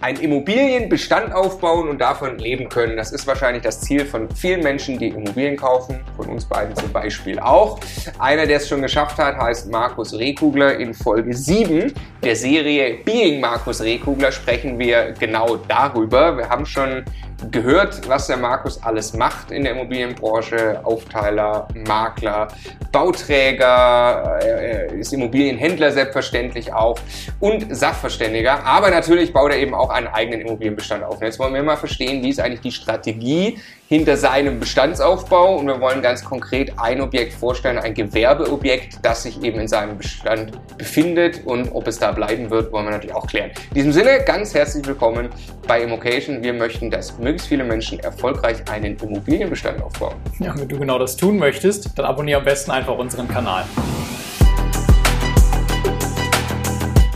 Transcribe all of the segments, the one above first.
einen Immobilienbestand aufbauen und davon leben können. Das ist wahrscheinlich das Ziel von vielen Menschen, die Immobilien kaufen, von uns beiden zum Beispiel auch. Einer, der es schon geschafft hat, heißt Markus Rehkugler. In Folge 7 der Serie Being Markus Rehkugler sprechen wir genau darüber. Wir haben schon gehört, was der Markus alles macht in der Immobilienbranche. Aufteiler, Makler, Bauträger, er ist Immobilienhändler selbstverständlich auch und Sachverständiger. Aber natürlich baut er eben auch einen eigenen Immobilienbestand auf. Und jetzt wollen wir mal verstehen, wie ist eigentlich die Strategie hinter seinem Bestandsaufbau und wir wollen ganz konkret ein Objekt vorstellen, ein Gewerbeobjekt, das sich eben in seinem Bestand befindet und ob es da bleiben wird, wollen wir natürlich auch klären. In diesem Sinne, ganz herzlich willkommen bei Immocation. Wir möchten, dass möglichst viele Menschen erfolgreich einen Immobilienbestand aufbauen. Ja, wenn du genau das tun möchtest, dann abonniere am besten einfach unseren Kanal.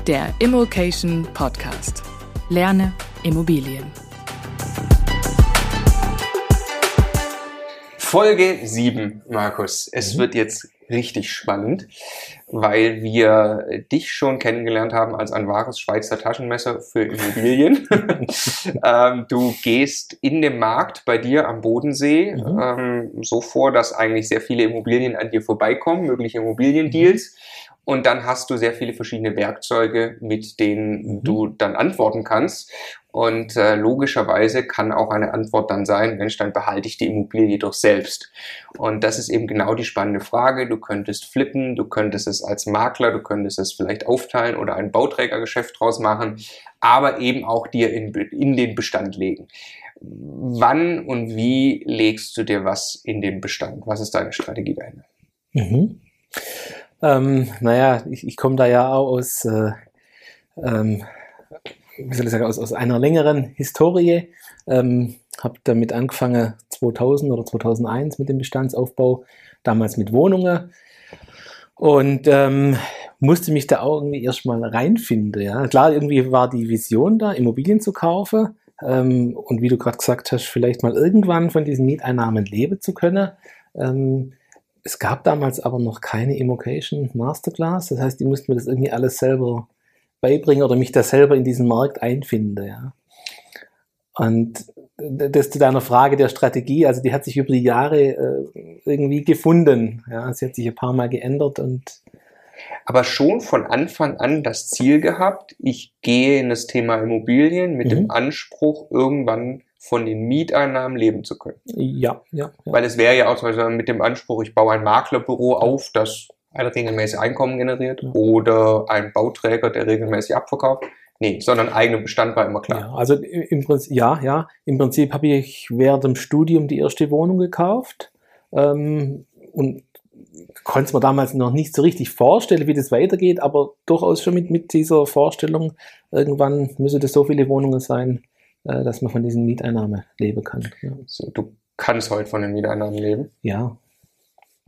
Der Immocation Podcast. Lerne Immobilien. Folge 7, Markus. Es mhm. wird jetzt richtig spannend, weil wir dich schon kennengelernt haben als ein wahres Schweizer Taschenmesser für Immobilien. ähm, du gehst in dem Markt bei dir am Bodensee mhm. ähm, so vor, dass eigentlich sehr viele Immobilien an dir vorbeikommen, mögliche Immobiliendeals. Mhm und dann hast du sehr viele verschiedene Werkzeuge, mit denen mhm. du dann antworten kannst. Und äh, logischerweise kann auch eine Antwort dann sein, Mensch, dann behalte ich die Immobilie doch selbst. Und das ist eben genau die spannende Frage. Du könntest flippen, du könntest es als Makler, du könntest es vielleicht aufteilen oder ein Bauträgergeschäft draus machen, aber eben auch dir in, in den Bestand legen. Wann und wie legst du dir was in den Bestand? Was ist deine Strategie dahinter? Mhm. Ähm, naja, ich, ich komme da ja auch aus, äh, ähm, wie soll ich sagen, aus, aus einer längeren Historie. Ähm, habe damit angefangen 2000 oder 2001 mit dem Bestandsaufbau, damals mit Wohnungen und ähm, musste mich da auch irgendwie erstmal reinfinden. Ja. Klar, irgendwie war die Vision da, Immobilien zu kaufen ähm, und wie du gerade gesagt hast, vielleicht mal irgendwann von diesen Mieteinnahmen leben zu können. Ähm, es gab damals aber noch keine Immocation Masterclass. Das heißt, die mussten mir das irgendwie alles selber beibringen oder mich da selber in diesen Markt einfinden. Ja. Und das zu deiner Frage der Strategie, also die hat sich über die Jahre äh, irgendwie gefunden. Ja, sie hat sich ein paar Mal geändert und aber schon von Anfang an das Ziel gehabt, ich gehe in das Thema Immobilien mit mhm. dem Anspruch, irgendwann von den Mieteinnahmen leben zu können. Ja, ja. ja. Weil es wäre ja auch zum Beispiel mit dem Anspruch, ich baue ein Maklerbüro auf, das ein regelmäßig Einkommen generiert oder ein Bauträger, der regelmäßig abverkauft. Nee, sondern eigenen Bestand war immer klar. Ja, also im Prinzip, ja, ja. Im Prinzip habe ich während dem Studium die erste Wohnung gekauft ähm, und konnte es mir damals noch nicht so richtig vorstellen, wie das weitergeht, aber durchaus schon mit, mit dieser Vorstellung, irgendwann müsse das so viele Wohnungen sein, äh, dass man von diesen Mieteinnahmen leben kann. Ja. So, du kannst heute von den Mieteinnahmen leben? Ja.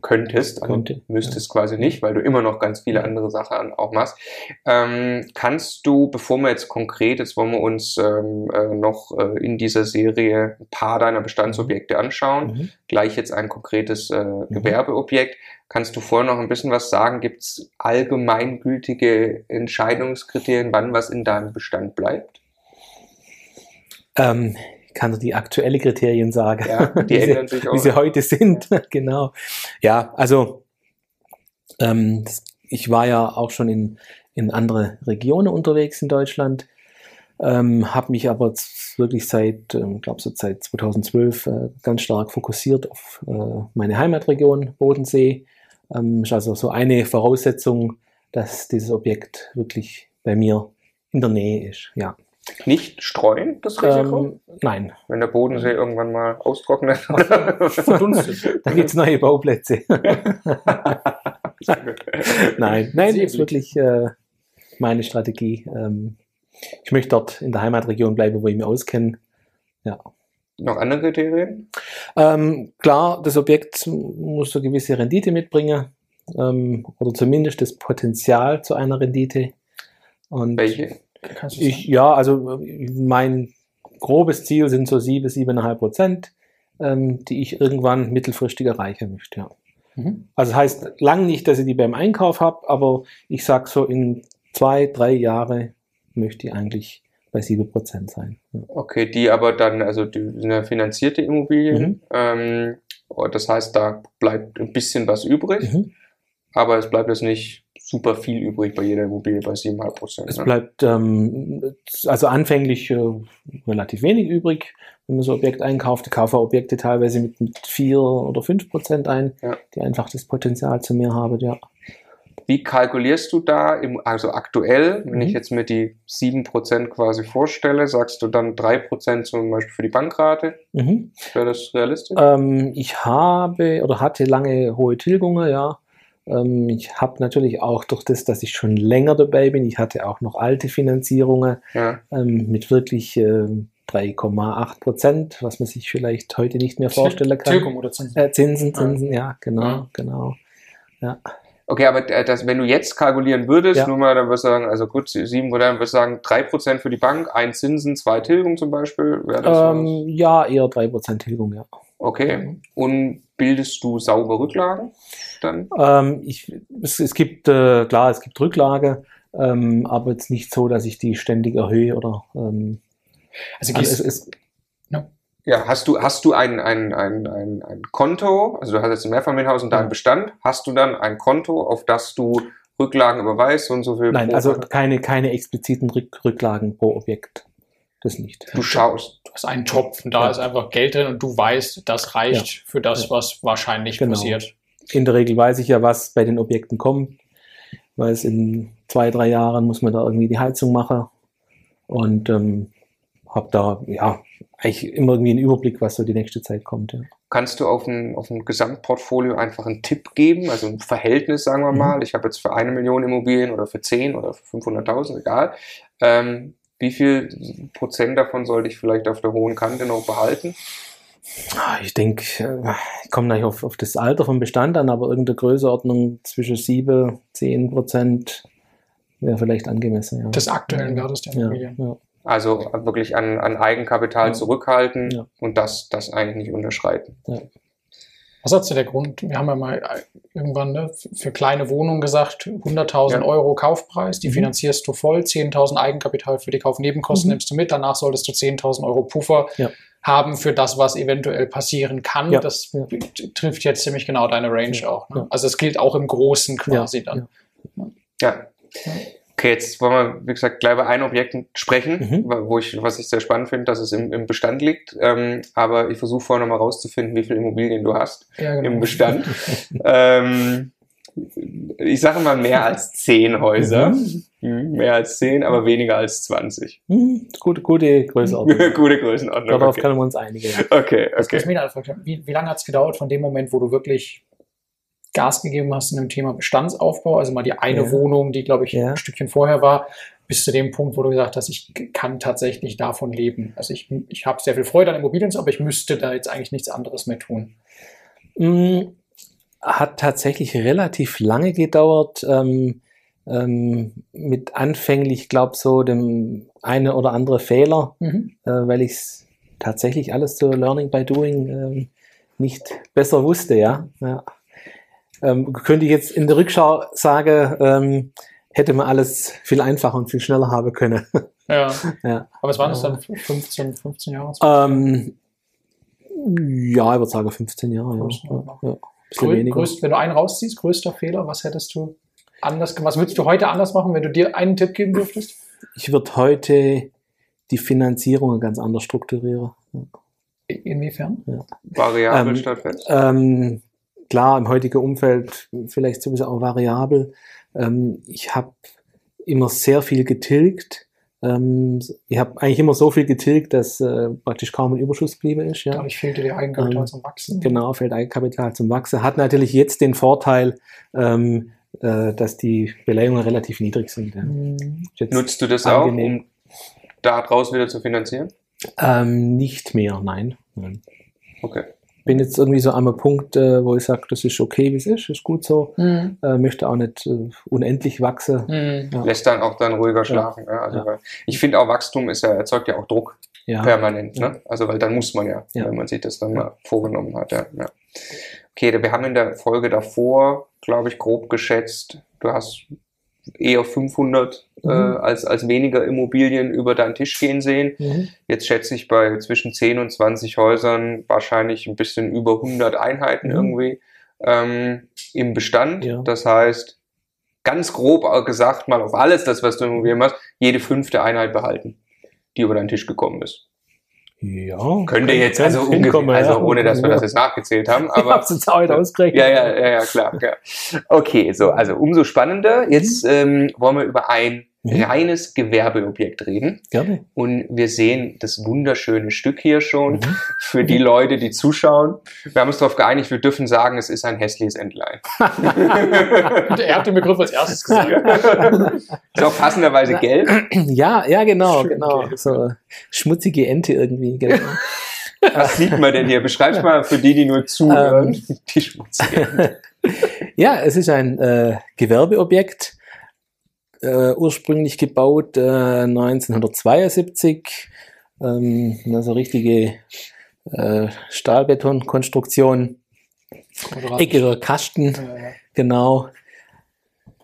Könntest, also Könnte, müsstest ja. quasi nicht, weil du immer noch ganz viele andere Sachen auch machst. Ähm, kannst du, bevor wir jetzt konkret, jetzt wollen wir uns ähm, äh, noch äh, in dieser Serie ein paar deiner Bestandsobjekte anschauen, mhm. gleich jetzt ein konkretes äh, mhm. Gewerbeobjekt. Kannst du vorher noch ein bisschen was sagen? Gibt es allgemeingültige Entscheidungskriterien, wann was in deinem Bestand bleibt? Ähm, kann nur die aktuellen Kriterien sagen, ja, die auch. wie sie heute sind. genau. Ja, also ähm, ich war ja auch schon in, in andere Regionen unterwegs in Deutschland, ähm, habe mich aber wirklich seit, ähm, glaube so seit 2012 äh, ganz stark fokussiert auf äh, meine Heimatregion Bodensee. Ähm, ist also so eine Voraussetzung, dass dieses Objekt wirklich bei mir in der Nähe ist. Ja. Nicht streuen, das Risiko? Ähm, nein. Wenn der Bodensee irgendwann mal austrocknet. Verdunstet. da gibt es neue Bauplätze. nein, nein, das ist wirklich äh, meine Strategie. Ähm, ich möchte dort in der Heimatregion bleiben, wo ich mich auskenne. Ja. Noch andere Kriterien? Ähm, klar, das Objekt muss eine gewisse Rendite mitbringen ähm, oder zumindest das Potenzial zu einer Rendite. Und Welche? Ich, ja, also mein grobes Ziel sind so 7, 7,5 Prozent, ähm, die ich irgendwann mittelfristig erreichen möchte. Ja. Mhm. Also das heißt lang nicht, dass ich die beim Einkauf habe, aber ich sage so in zwei, drei Jahre möchte ich eigentlich bei 7% sein. Ja. Okay, die aber dann, also die sind ja finanzierte Immobilien. Mhm. Ähm, das heißt, da bleibt ein bisschen was übrig, Mhm. aber es bleibt jetzt nicht super viel übrig bei jeder Immobilie bei 7,5 Prozent. Es Ne? bleibt ähm, also anfänglich äh, relativ wenig übrig, wenn man so Objekt einkauft. Ich kaufe Objekte teilweise mit, mit 4 oder 5 Prozent ein, Ja. die einfach das Potenzial zu mehr haben. Ja. Wie kalkulierst du da, im, also aktuell, wenn Mhm. ich jetzt mir die 7% quasi vorstelle, sagst du dann 3% zum Beispiel für die Bankrate? Mhm. Wäre das realistisch? Ähm, ich habe oder hatte lange hohe Tilgungen, ja. Ähm, ich habe natürlich auch durch das, dass ich schon länger dabei bin, ich hatte auch noch alte Finanzierungen ja. ähm, mit wirklich ähm, 3,8 Prozent, was man sich vielleicht heute nicht mehr vorstellen kann. Tilgung oder Zinsen. Äh, Zinsen, Zinsen, ja, genau, Ja. genau. Okay, aber äh, das, wenn du jetzt kalkulieren würdest, Ja. nur mal, dann würdest du sagen, also gut, 7 oder dann würdest du sagen, 3% für die Bank, ein Zinsen, zwei Tilgung zum Beispiel, wäre das? Ähm, ja, eher 3 Prozent Tilgung, ja. Okay. Und bildest du saubere Rücklagen dann? Ähm, ich, es, es gibt, äh, klar, es gibt Rücklage, ähm, aber jetzt nicht so, dass ich die ständig erhöhe oder ähm, Also also gehst, es, es, Ja, hast du, hast du ein, ein, ein, ein, ein Konto, also du hast jetzt ein Mehrfamilienhaus und deinen. Bestand, hast du dann ein Konto, auf das du Rücklagen überweist und so viel nein, also keine, keine expliziten Rück, Rücklagen pro Objekt. Das nicht. du schaust. du hast einen Topf und da Ja. ist einfach Geld drin und du weißt, das reicht für das, Ja. was wahrscheinlich Genau. passiert. In der Regel weiß ich ja, was bei den Objekten kommt, weil es in zwei, drei Jahren muss man da irgendwie die Heizung machen und ähm, habe da ja eigentlich immer irgendwie einen Überblick, was so die nächste Zeit kommt. Ja. Kannst du auf ein, auf ein Gesamtportfolio einfach einen Tipp geben, also ein Verhältnis, sagen wir Mhm. mal. Ich habe jetzt für eine Million Immobilien oder für 10 oder für 500.000, egal. Ähm, wie viel Prozent davon sollte ich vielleicht auf der hohen Kante noch behalten? Ah, Ich denke, äh, ich komme gleich auf, auf das Alter vom Bestand an, aber irgendeine Größeordnung zwischen 7, 10 Prozent wäre vielleicht angemessen. Ja. Des aktuellen Wertes der ja, Immobilien. ja. Also wirklich an, an Eigenkapital Ja. zurückhalten Ja. und das, das eigentlich nicht unterschreiten. Was hat so der Grund? Wir haben ja mal äh, irgendwann ne, für- kleine Wohnungen gesagt, 100.000 Ja. Euro Kaufpreis, die Mhm. finanzierst du voll, 10.000 Eigenkapital für die Kaufnebenkosten Mhm. nimmst du mit, danach solltest du 10.000 Euro Puffer Ja. haben für das, was eventuell passieren kann. Ja. Das trifft jetzt ziemlich genau deine Range auch. Ne? Also es gilt auch im Großen quasi dann. Ja. Okay, jetzt wollen wir, wie gesagt, gleich bei einem Objekt sprechen, Mhm. wo ich, was ich sehr spannend finde, dass es im, im Bestand liegt. Ähm, aber ich versuche vorher nochmal rauszufinden, wie viele Immobilien du hast Ja, genau. im Bestand. ähm, ich sage mal mehr als zehn Häuser. Mhm, Mehr als zehn, aber weniger als 20. Hm, gute, gute Größeordnung. Gute Größenordnung. Darauf Okay, können wir uns einigen. Ja. okay. Okay. mich wie, wie lange hat es gedauert von dem Moment, wo du wirklich Gas gegeben hast in dem Thema Bestandsaufbau, also mal die eine Ja. Wohnung, die glaube ich Ja. ein Stückchen vorher war, bis zu dem Punkt, wo du gesagt hast, ich kann tatsächlich davon leben. Also ich, ich habe sehr viel Freude an Immobilien, aber ich müsste da jetzt eigentlich nichts anderes mehr tun. Hm, Hat tatsächlich relativ lange gedauert. Ähm, ähm, mit anfänglich, glaube so dem eine oder andere Fehler, Mhm. äh, weil ich es tatsächlich alles zu Learning by Doing ähm, nicht besser wusste, ja. ja. Ähm, könnte ich jetzt in der Rückschau sagen, ähm, hätte man alles viel einfacher und viel schneller haben können. Ja. ja. Aber es waren es dann 15, 15 Jahre? Ähm, ja, ich würde sagen 15 Jahre. Ja. Größenordnung. Ja, ja. Bisschen Grö weniger. größt, wenn du einen rausziehst, größter Fehler, was hättest du anders gemacht? Was würdest du heute anders machen, wenn du dir einen Tipp geben dürftest? Ich würde heute die Finanzierung ganz anders strukturieren. Ja. Inwiefern? Variabel Ähm, statt fest. Ähm, klar, im heutigen Umfeld vielleicht sowieso auch variabel. Ähm, ich habe immer sehr viel getilgt. Ähm, ich habe eigentlich immer so viel getilgt, dass äh, praktisch kaum ein Überschuss geblieben ist. Ja. Dadurch fehlte dir Eigenkapital Ähm, zum Wachsen. Genau, fällt Eigenkapital zum Wachsen. Hat natürlich jetzt den Vorteil, ähm, äh, dass die Beleihungen relativ niedrig sind. Ja. Mhm. Nutzt du das angenehm. auch, um daraus wieder zu finanzieren? ähm, nicht mehr, nein. nein. Okay. Bin jetzt irgendwie so an einem Punkt, äh, wo ich sage, das ist okay, wie es ist, ist gut so. Mhm. Äh, möchte auch nicht äh, unendlich wachsen. Mhm. Ja. Lässt dann auch dann ruhiger schlafen. Ja. Also, Ja. Ich finde auch Wachstum ist ja, erzeugt ja auch Druck Ja, permanent. Ja. Ne? Also weil dann muss man ja, Ja. wenn man sich das dann mal vorgenommen hat. Ja. Ja. Okay, wir haben in der Folge davor, glaube ich, grob geschätzt, du hast eher 500 äh, Mhm. als, als weniger Immobilien über deinen Tisch gehen sehen. Mhm. Jetzt schätze ich bei zwischen 10 und 20 Häusern wahrscheinlich ein bisschen über 100 Einheiten Mhm. irgendwie ähm, im Bestand. Ja. Das heißt, ganz grob gesagt, mal auf alles das, was du immobilieren machst, jede fünfte Einheit behalten, die über deinen Tisch gekommen ist. Ja. Könnte jetzt also ungefähr, also ohne dass wir das jetzt nachgezählt haben, Ich aber hab's jetzt auch nicht ausgerechnet. ja, ja, ja, ja, klar. Ja. Okay, so, also umso spannender. Jetzt ähm, wollen wir über ein Mhm. reines Gewerbeobjekt reden. Gerne. Und wir sehen das wunderschöne Stück hier schon Mhm. für die Leute, die zuschauen. Wir haben uns darauf geeinigt, wir dürfen sagen, es ist ein hässliches Entlein. Er hat den Begriff als erstes gesagt. ist auch passenderweise gelb. Ja, ja, genau, Schön, genau. okay. So schmutzige Ente irgendwie, genau. Was sieht man denn hier? Beschreib's mal für die, die nur zuhören. Ähm. die schmutzige. Ja, es ist ein äh, Gewerbeobjekt, äh, ursprünglich gebaut äh, 1972. Ähm, also richtige äh, Stahlbetonkonstruktion, eckiger Kasten, Äh, genau.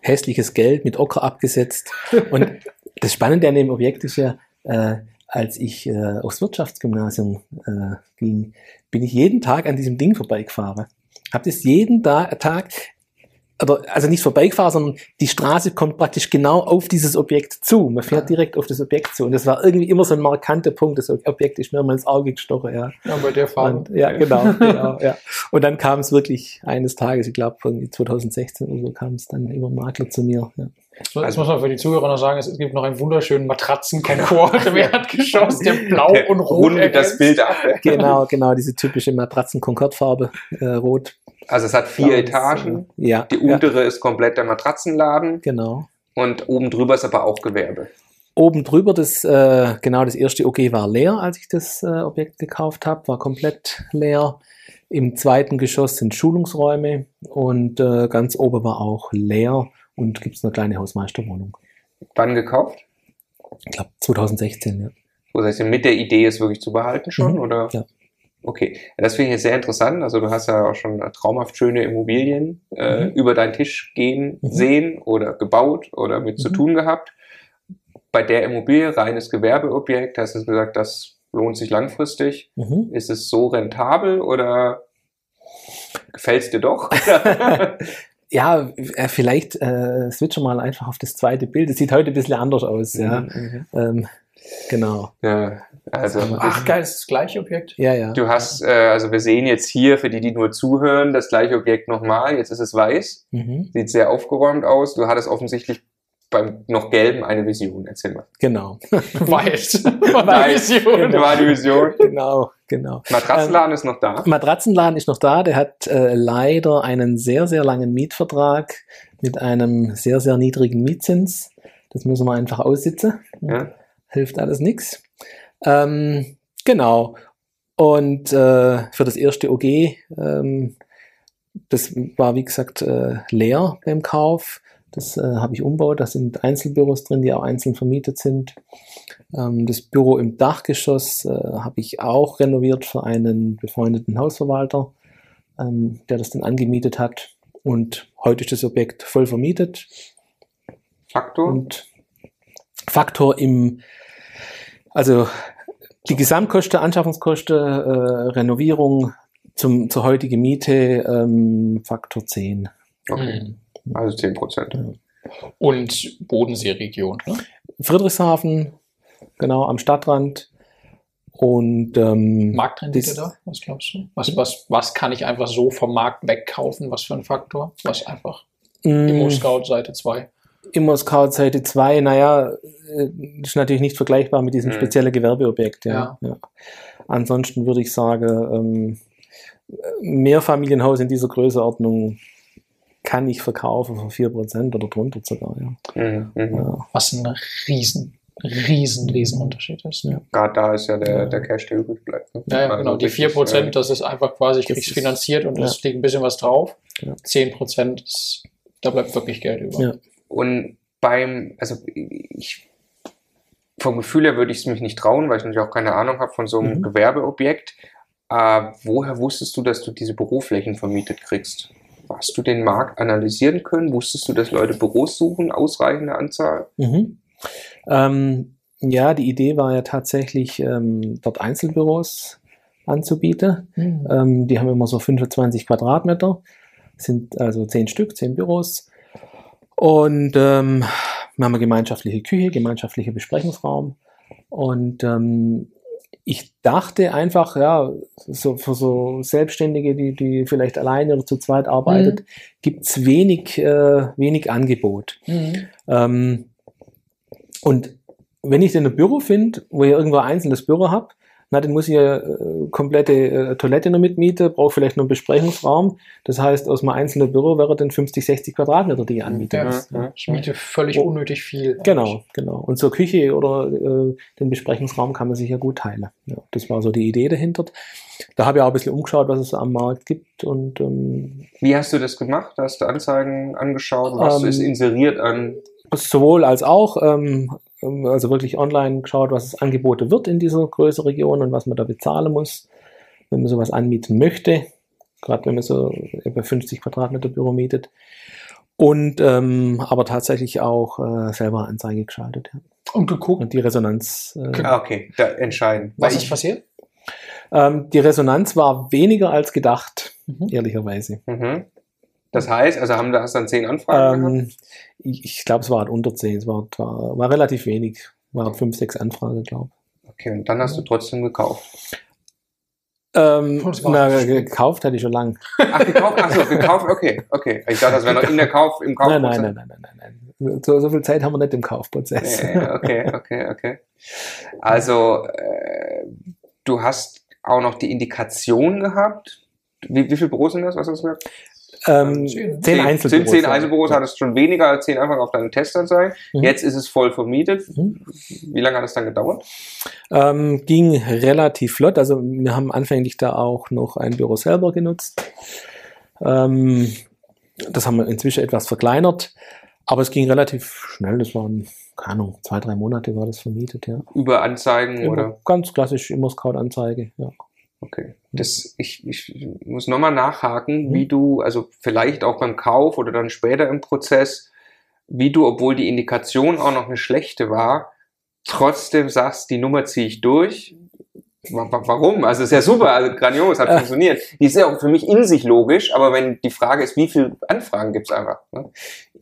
Hässliches Geld mit Ocker abgesetzt. Und das Spannende an dem Objekt ist ja, äh, als ich äh, aufs Wirtschaftsgymnasium äh, ging, bin ich jeden Tag an diesem Ding vorbeigefahren. Hab das jeden da Tag, aber also nicht vorbeigefahren, sondern die Straße kommt praktisch genau auf dieses Objekt zu. Man fährt direkt auf das Objekt zu. Und das war irgendwie immer so ein markanter Punkt. Das Objekt ist mir mal ins Auge gestochen, ja. ja, bei der Farbe. Und, ja, genau, genau, ja. Und dann kam es wirklich eines Tages, ich glaube irgendwie 2016 oder so, kam es dann über einen Makler zu mir. Ja. So, Jetzt muss man für die Zuhörer noch sagen, es gibt noch einen wunderschönen Matratzenkonkord im Erdgeschoss, der blau Der und rot rundet das. Bild ab. Genau, genau, diese typische Matratzen-Concorde-Farbe, äh, rot. Also es hat vier Blau, Etagen. Ja, Die ja, untere ist komplett der Matratzenladen genau. und oben drüber ist aber auch Gewerbe. Oben drüber, das, äh, genau, das erste OG war leer, als ich das äh, Objekt gekauft habe, war komplett leer. Im zweiten Geschoss sind Schulungsräume und äh, ganz oben war auch leer und gibt es eine kleine Hausmeisterwohnung. Wann gekauft? Ich glaube 2016, ja. Das heißt, mit der Idee ist wirklich zu behalten schon, Mhm, oder? ja. Okay, das finde ich jetzt sehr interessant. Also du hast ja auch schon traumhaft schöne Immobilien äh, Mhm. über deinen Tisch gehen Mhm. sehen oder gebaut oder mit zu Mhm. tun gehabt. Bei der Immobilie, reines Gewerbeobjekt, hast du gesagt, das lohnt sich langfristig. Mhm. Ist es so rentabel oder gefällt es dir doch? Ja, äh, vielleicht äh, switchen wir mal einfach auf das zweite Bild. Es sieht heute ein bisschen anders aus, ja. Mhm. Ähm, genau. ja also Ach, geil, ist das gleiche Objekt? Ja, ja. Du hast, äh, also wir sehen jetzt hier, für die, die nur zuhören, das gleiche Objekt nochmal. Jetzt ist es weiß, Mhm. sieht sehr aufgeräumt aus. Du hattest offensichtlich beim noch gelben eine Vision. Erzähl mal. Genau. Weiß. Weiß. Vision. War die Vision. genau, genau. Matratzenladen ist noch da. Matratzenladen ist noch da. Der hat äh, leider einen sehr, sehr langen Mietvertrag mit einem sehr, sehr niedrigen Mietzins. Das müssen wir einfach aussitzen. Ja. Hilft alles nichts. Ähm, genau. Und äh, für das erste OG, ähm, das war wie gesagt äh, leer beim Kauf. Das äh, habe ich umbaut. Da sind Einzelbüros drin, die auch einzeln vermietet sind. Ähm, das Büro im Dachgeschoss äh, habe ich auch renoviert für einen befreundeten Hausverwalter, ähm, der das dann angemietet hat. Und heute ist das Objekt voll vermietet. Faktor. Und Faktor im, also die Gesamtkosten, Anschaffungskosten, äh, Renovierung zum, zur heutigen Miete, ähm, Faktor 10. Okay. Also 10 Prozent. Und Bodenseeregion. Ne? Friedrichshafen, genau am Stadtrand. Und ähm, Marktrendite da? Was glaubst du? Was, was, was kann ich einfach so vom Markt wegkaufen? Was für ein Faktor? Was einfach mh, Immo Scout Seite 2. Immo Scout Seite 2, naja, äh, ist natürlich nicht vergleichbar mit diesem Mhm. speziellen Gewerbeobjekt. Ja. Ja. Ansonsten würde ich sagen, ähm, Mehrfamilienhaus in dieser Größeordnung kann ich verkaufen für 4% oder drunter sogar. Ja. Mhm. Mhm. Ja. Was ein riesen, riesen, riesen Unterschied ist. Ja. Gerade da ist ja der, Ja. der Cash, der übrig bleibt. ne? Ja, ja Also genau. Die richtig, 4%, äh, das ist einfach quasi, ich krieg's finanziert und ja. es liegt ein bisschen was drauf. Ja. 10% ist, da bleibt wirklich Geld über. Ja. Und beim, also ich, vom Gefühl her würde ich es mich nicht trauen, weil ich natürlich auch keine Ahnung habe von so einem Mhm. Gewerbeobjekt. Äh, woher wusstest du, dass du diese Büroflächen vermietet kriegst? Hast du den Markt analysieren können? Wusstest du, dass Leute Büros suchen, ausreichende Anzahl? Mhm. Ähm, ja, die Idee war ja tatsächlich, ähm, dort Einzelbüros anzubieten. Mhm. Ähm, die haben immer so 25 Quadratmeter, sind also 10 Stück, 10 Büros. Und ähm, wir haben eine gemeinschaftliche Küche, gemeinschaftlicher Besprechungsraum. Und ähm, ich dachte einfach, ja, so für so Selbstständige, die, die vielleicht alleine oder zu zweit arbeitet, gibt's wenig, äh, wenig Angebot. Mhm. Ähm, und wenn ich dann ein Büro finde, wo ich irgendwo ein einzelnes Büro habe, na, dann muss ich ja äh, komplette äh, Toilette noch mitmieten, brauche vielleicht noch einen Besprechungsraum. Das heißt, aus einem einzelnen Büro wäre dann 50, 60 Quadratmeter, die ich anmiete. Ja, muss. ja. Ich miete völlig Oh. unnötig viel. Genau, genau. Und zur Küche oder äh, den Besprechungsraum kann man sich ja gut teilen. Ja, das war so die Idee dahinter. Da habe ich auch ein bisschen umgeschaut, was es am Markt gibt. Und ähm, Wie hast du das gemacht? Hast du Anzeigen angeschaut? Was Ähm, ist inseriert an? sowohl als auch, ähm, also wirklich online geschaut, was es Angebote wird in dieser Größe-Region und was man da bezahlen muss, wenn man sowas anmieten möchte. Gerade wenn man so etwa 50 Quadratmeter Büro mietet. Und ähm, aber tatsächlich auch äh, selber Anzeige geschaltet. Ja. Und geguckt, Und die Resonanz. Äh, Ah, okay, da entscheiden. was ist passiert? ähm, die Resonanz war weniger als gedacht, Mhm. ehrlicherweise. mhm. Das heißt, also haben da hast dann zehn Anfragen gehabt? Ähm, ich ich glaube, es war halt unter 10, es war, war, war relativ wenig. War 5, 6 Anfragen, glaube ich. Okay, und dann hast du trotzdem gekauft. Ähm, Oh, na, gekauft hatte ich schon lang. Ach, gekauft? Ach so, gekauft, okay, okay. Ich dachte, das wäre noch in der Kauf, im Kauf. Nein, nein, nein, nein, nein, nein, nein. So, so viel Zeit haben wir nicht im Kaufprozess. Okay, okay, okay. Also, äh, du hast auch noch die Indikation gehabt. Wie, wie viele Büros sind das? Was hast du gesagt? Ähm, Zehn. zehn Einzelbüros. Zehn ja. Einzelbüros hattest du schon weniger als zehn einfach auf deinen Testanzeigen. Mhm. Jetzt ist es voll vermietet. Mhm. Wie lange hat es dann gedauert? Ähm, ging relativ flott. Also wir haben anfänglich da auch noch ein Büro selber genutzt. Ähm, das haben wir inzwischen etwas verkleinert. Aber es ging relativ schnell. Das waren, keine Ahnung, zwei, drei Monate war das vermietet, ja. Über Anzeigen Immer oder? ganz klassisch immer Scout-Anzeige, ja. Okay. Das, ich, ich muss nochmal nachhaken, Mhm. wie du, also vielleicht auch beim Kauf oder dann später im Prozess, wie du, obwohl die Indikation auch noch eine schlechte war, trotzdem sagst, die Nummer ziehe ich durch. Wa- wa- Warum? Also ist ja super, also grandios, hat funktioniert. Die ist ja auch für mich in sich logisch, aber wenn die Frage ist, wie viele Anfragen gibt's einfach? Ne?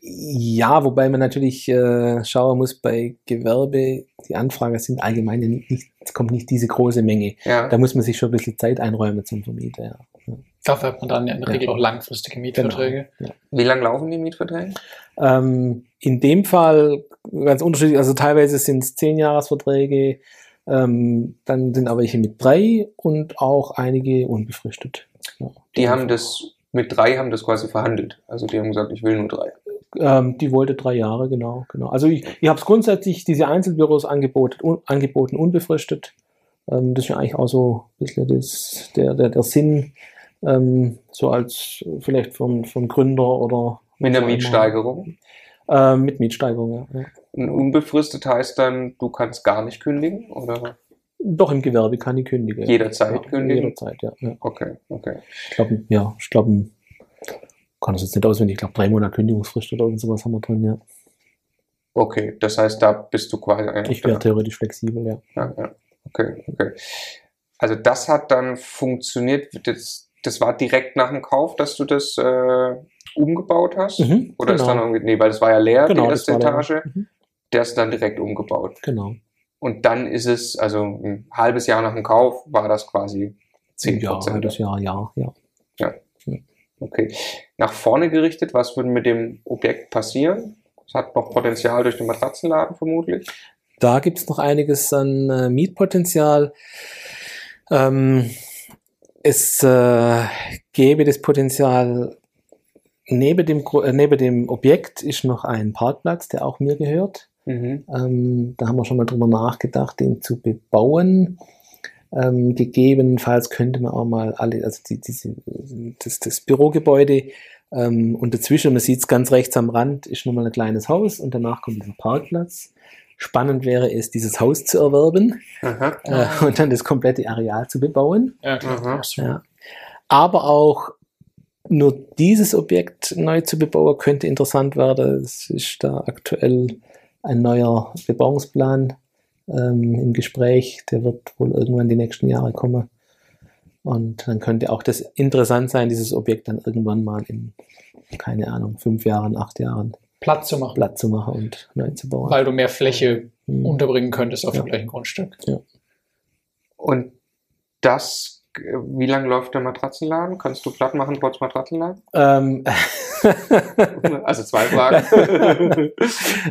Ja, wobei man natürlich äh, schauen muss bei Gewerbe, die Anfragen sind allgemein ja nicht, nicht, es kommt nicht diese große Menge. Ja. Da muss man sich schon ein bisschen Zeit einräumen zum Vermieter, ja. Dafür hat man dann ja in der Ja. Regel auch langfristige Mietverträge. Wie lang laufen die Mietverträge? Ähm, in dem Fall ganz unterschiedlich, also teilweise sind es zehn Jahresverträge, ähm, dann sind aber welche mit drei und auch einige unbefristet. Ja. Die haben das, mit drei haben das quasi verhandelt. Also die haben gesagt, ich will nur drei. Ähm, die wollte drei Jahre, genau, genau. Also ich, ich habe es grundsätzlich diese Einzelbüros angeboten, un, angeboten unbefristet. Ähm, das ist ja eigentlich auch so ein bisschen das, der, der, der Sinn, ähm, so als vielleicht vom, vom Gründer oder Mit einer immer. Mietsteigerung. Ähm, mit Mietsteigerung, ja, ja. Und unbefristet heißt dann, du kannst gar nicht kündigen, oder? Doch im Gewerbe kann ich kündigen. Jederzeit ja, kündigen? Jederzeit, ja. ja. Okay, okay. Ich glaube, ja, ich glaube, kann das jetzt nicht auswendig, ich glaube, drei Monate Kündigungsfrist oder irgend sowas haben wir drin, ja. Okay, das heißt, da bist du quasi eigentlich. Ich wäre theoretisch flexibel, ja. ja, ja. Okay, okay. Also das hat dann funktioniert. Das, das war direkt nach dem Kauf, dass du das äh, umgebaut hast? Mhm, Oder ist genau. dann irgendwie, nee, weil das war ja leer, Genau, die erste. Etage. Mhm. Der ist dann direkt umgebaut. Genau. Und dann ist es, also ein halbes Jahr nach dem Kauf, war das quasi 10 Ja, halbes Jahr, ja, ja. Okay. Nach vorne gerichtet, was würde mit dem Objekt passieren? Es hat noch Potenzial durch den Matratzenladen vermutlich. Da gibt es noch einiges an äh, Mietpotenzial. Ähm, es äh, gäbe das Potenzial, neben dem, äh, neben dem Objekt ist noch ein Parkplatz, der auch mir gehört. Mhm. Ähm, da haben wir schon mal drüber nachgedacht, den zu bebauen. Ähm, gegebenenfalls könnte man auch mal alle, also die, diese, das, das Bürogebäude ähm, und dazwischen, man sieht es ganz rechts am Rand, ist nochmal ein kleines Haus und danach kommt dieser Parkplatz. Spannend wäre es, dieses Haus zu erwerben Aha. äh, und dann das komplette Areal zu bebauen. Ja. Ja. Aber auch nur dieses Objekt neu zu bebauen, könnte interessant werden. Es ist da aktuell ein neuer Bebauungsplan ähm, im Gespräch. Der wird wohl irgendwann die nächsten Jahre kommen. Und dann könnte auch das interessant sein, dieses Objekt dann irgendwann mal in, keine Ahnung, fünf Jahren, acht Jahren Platz zu machen. Platz zu machen und neu zu bauen. Weil du mehr Fläche Mhm. unterbringen könntest auf Ja. dem gleichen Grundstück. Und das, wie lange läuft der Matratzenladen? Kannst du platt machen trotz Matratzenladen? Ähm, Also zwei Fragen.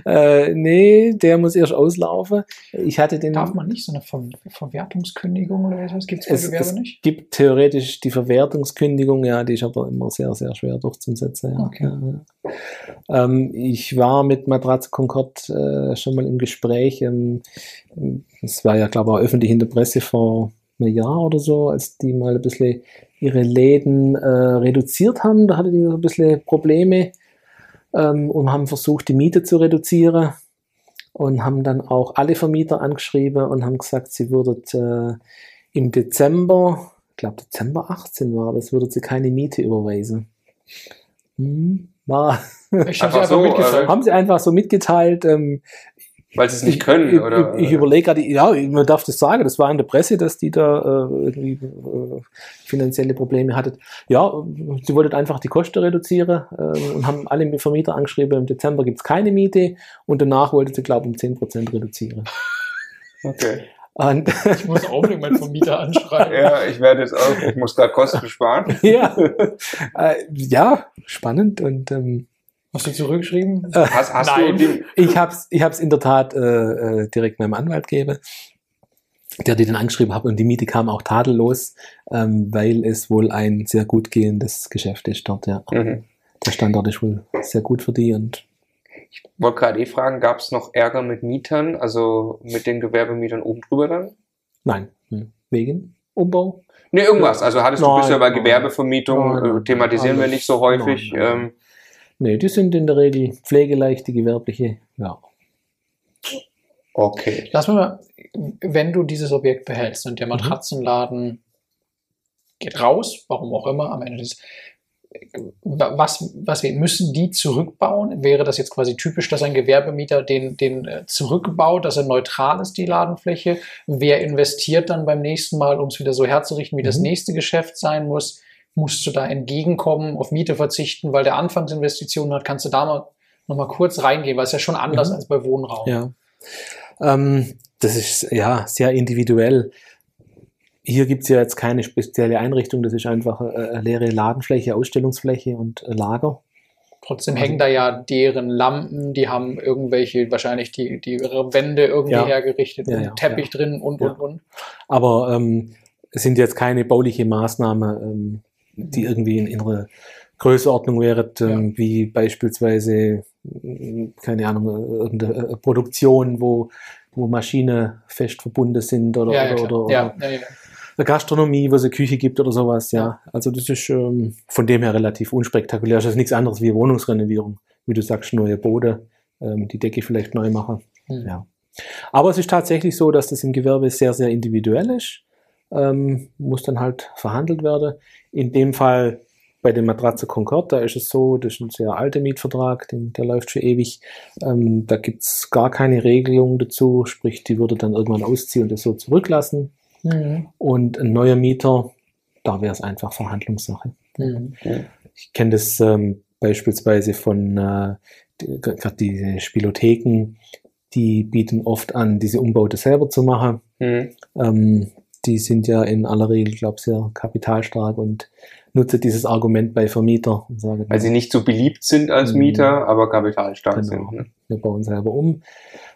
äh, nee, der muss erst auslaufen. Ich hatte den. Darf man nicht so eine Ver Verwertungskündigung oder etwas? Gibt es Gewerbe es nicht? gibt theoretisch die Verwertungskündigung, ja, die ist aber immer sehr, sehr schwer durchzusetzen. Ja. Okay. Ja. Ähm, ich war mit Matratze Concord äh, schon mal im Gespräch. Ähm, es war ja, glaube ich, auch öffentlich in der Presse vor einem Jahr oder so, als die mal ein bisschen ihre Läden äh, reduziert haben. Da hatte die so ein bisschen Probleme ähm, und haben versucht, die Miete zu reduzieren und haben dann auch alle Vermieter angeschrieben und haben gesagt, sie würden äh, im Dezember, ich glaube Dezember 18 war das, würden sie keine Miete überweisen. Hm, war, Ich habe Einfach sie einfach so, mitgeteilt. haben sie einfach so mitgeteilt. Ähm, Weil sie es nicht ich, können, ich, oder? Ich, ich überlege gerade, ja, man darf das sagen, das war in der Presse, dass die da äh, irgendwie äh, finanzielle Probleme hattet. Ja, sie wollten einfach die Kosten reduzieren äh, und haben alle Vermieter angeschrieben, im Dezember gibt es keine Miete und danach wollten sie, glaube ich, um 10% reduzieren. Okay. Und Ich muss auch unbedingt meinen Vermieter anschreiben. Ja, ich werde jetzt auch, ich muss gerade Kosten sparen. ja, äh, ja, spannend und ähm, Hast du zurückgeschrieben? Hast, hast du Nein. die, Ich habe es ich hab's in der Tat äh, äh, direkt meinem Anwalt gegeben, der die dann angeschrieben hat und die Miete kam auch tadellos, ähm, weil es wohl ein sehr gut gehendes Geschäft ist dort. Ja. Mhm. Der Standort ist wohl sehr gut für die und wollte gerade eh fragen, gab es noch Ärger mit Mietern, also mit den Gewerbemietern oben drüber dann? nein, wegen Umbau. Ne, irgendwas. Also hattest du Nein, bisher bei. Gewerbevermietung, Nein, äh, thematisieren wir alles- nicht so häufig. nein, nein. Ähm, Nee, die sind in der Regel pflegeleicht, die gewerbliche. Ja. okay. Lass mal, mal, wenn du dieses Objekt behältst und der Matratzenladen geht raus, warum auch immer, am Ende des was, was wir, müssen die zurückbauen? Wäre das jetzt quasi typisch, dass ein Gewerbemieter den, den äh, zurückbaut, dass er neutral ist, die Ladenfläche? Wer investiert dann beim nächsten Mal, um es wieder so herzurichten, wie das Mhm. nächste Geschäft sein muss? Musst du da entgegenkommen, auf Miete verzichten, weil der Anfangsinvestitionen hat? Kannst du da mal noch mal kurz reingehen, weil es ja schon anders Mhm. als bei Wohnraum. Ja. Ähm, das ist ja sehr individuell. Hier gibt es ja jetzt keine spezielle Einrichtung, das ist einfach äh, leere Ladenfläche, Ausstellungsfläche und äh, Lager. Trotzdem Also- hängen da ja deren Lampen, die haben irgendwelche, wahrscheinlich die, die ihre Wände irgendwie Ja. hergerichtet Ja, und ja, Teppich drin und, und, und. Aber ähm, es sind jetzt keine bauliche Maßnahmen, ähm, die irgendwie in ihrer Größenordnung wäre, ähm, wie beispielsweise, mh, keine Ahnung, irgendeine äh, Produktion, wo, wo Maschinen fest verbunden sind oder, ja, ja, oder, oder, ja, ja, ja. eine Gastronomie, wo es eine Küche gibt oder sowas, ja. Also das ist ähm, von dem her relativ unspektakulär. Das ist nichts anderes wie Wohnungsrenovierung. Wie du sagst, neue Bode, ähm, die Decke vielleicht neu machen. Hm. Ja. Aber es ist tatsächlich so, dass das im Gewerbe sehr, sehr individuell ist. Ähm, muss dann halt verhandelt werden. In dem Fall bei dem Matratze Concord, da ist es so, das ist ein sehr alter Mietvertrag, den, der läuft schon ewig. Ähm, da gibt es gar keine Regelung dazu, sprich, die würde dann irgendwann ausziehen und das so zurücklassen. Mhm. Und ein neuer Mieter, da wäre es einfach Verhandlungssache. Mhm. Ich kenne das ähm, beispielsweise von äh, die- gerade diese Spielotheken, die bieten oft an, diese Umbaute selber zu machen. Mhm. Ähm, die sind ja in aller Regel, glaube ich, sehr kapitalstark und nutzen dieses Argument bei Vermieter und sagen, Weil sie nicht so beliebt sind als Mhm. Mieter, aber kapitalstark Genau. sind. Ne? wir bauen selber um.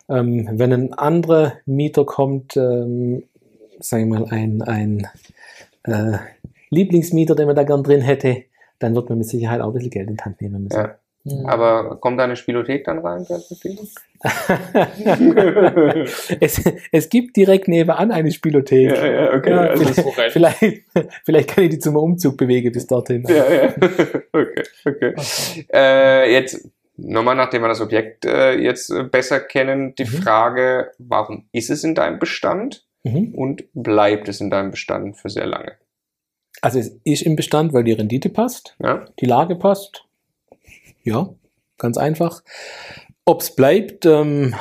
Ähm, wenn ein anderer Mieter kommt, ähm, sagen wir mal ein, ein äh, Lieblingsmieter, den man da gern drin hätte, dann wird man mit Sicherheit auch ein bisschen Geld in die Hand nehmen müssen. Ja. Mhm. Aber kommt da eine Spielothek dann rein? es, es gibt direkt nebenan eine Spielothek. ja, ja, okay. Ja, also, korrekt. Vielleicht, vielleicht kann ich die zum Umzug bewegen bis dorthin. ja, ja. Okay, okay. Äh, jetzt nochmal, nachdem wir das Objekt äh, jetzt besser kennen, die Mhm. Frage, warum ist es in deinem Bestand Mhm. und bleibt es in deinem Bestand für sehr lange? Also es ist im Bestand, weil die Rendite passt, Ja? die Lage passt. Ja, ganz einfach. Ob es bleibt, ähm,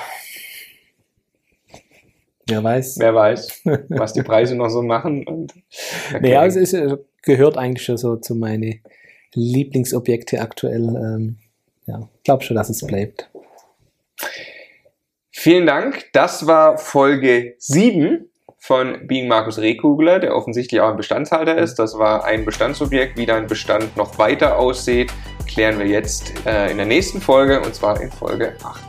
wer weiß. Wer weiß, was die Preise noch so machen. Und also es ist, äh, gehört eigentlich schon so zu meine Lieblingsobjekte aktuell. Ähm, ja, ich glaube schon, dass es bleibt. Vielen Dank. Das war Folge 7 von Being Markus Rehkugler, der offensichtlich auch ein Bestandshalter ist. Das war ein Bestandsobjekt. Wie dein Bestand noch weiter aussieht, klären wir jetzt äh, in der nächsten Folge und zwar in Folge 8.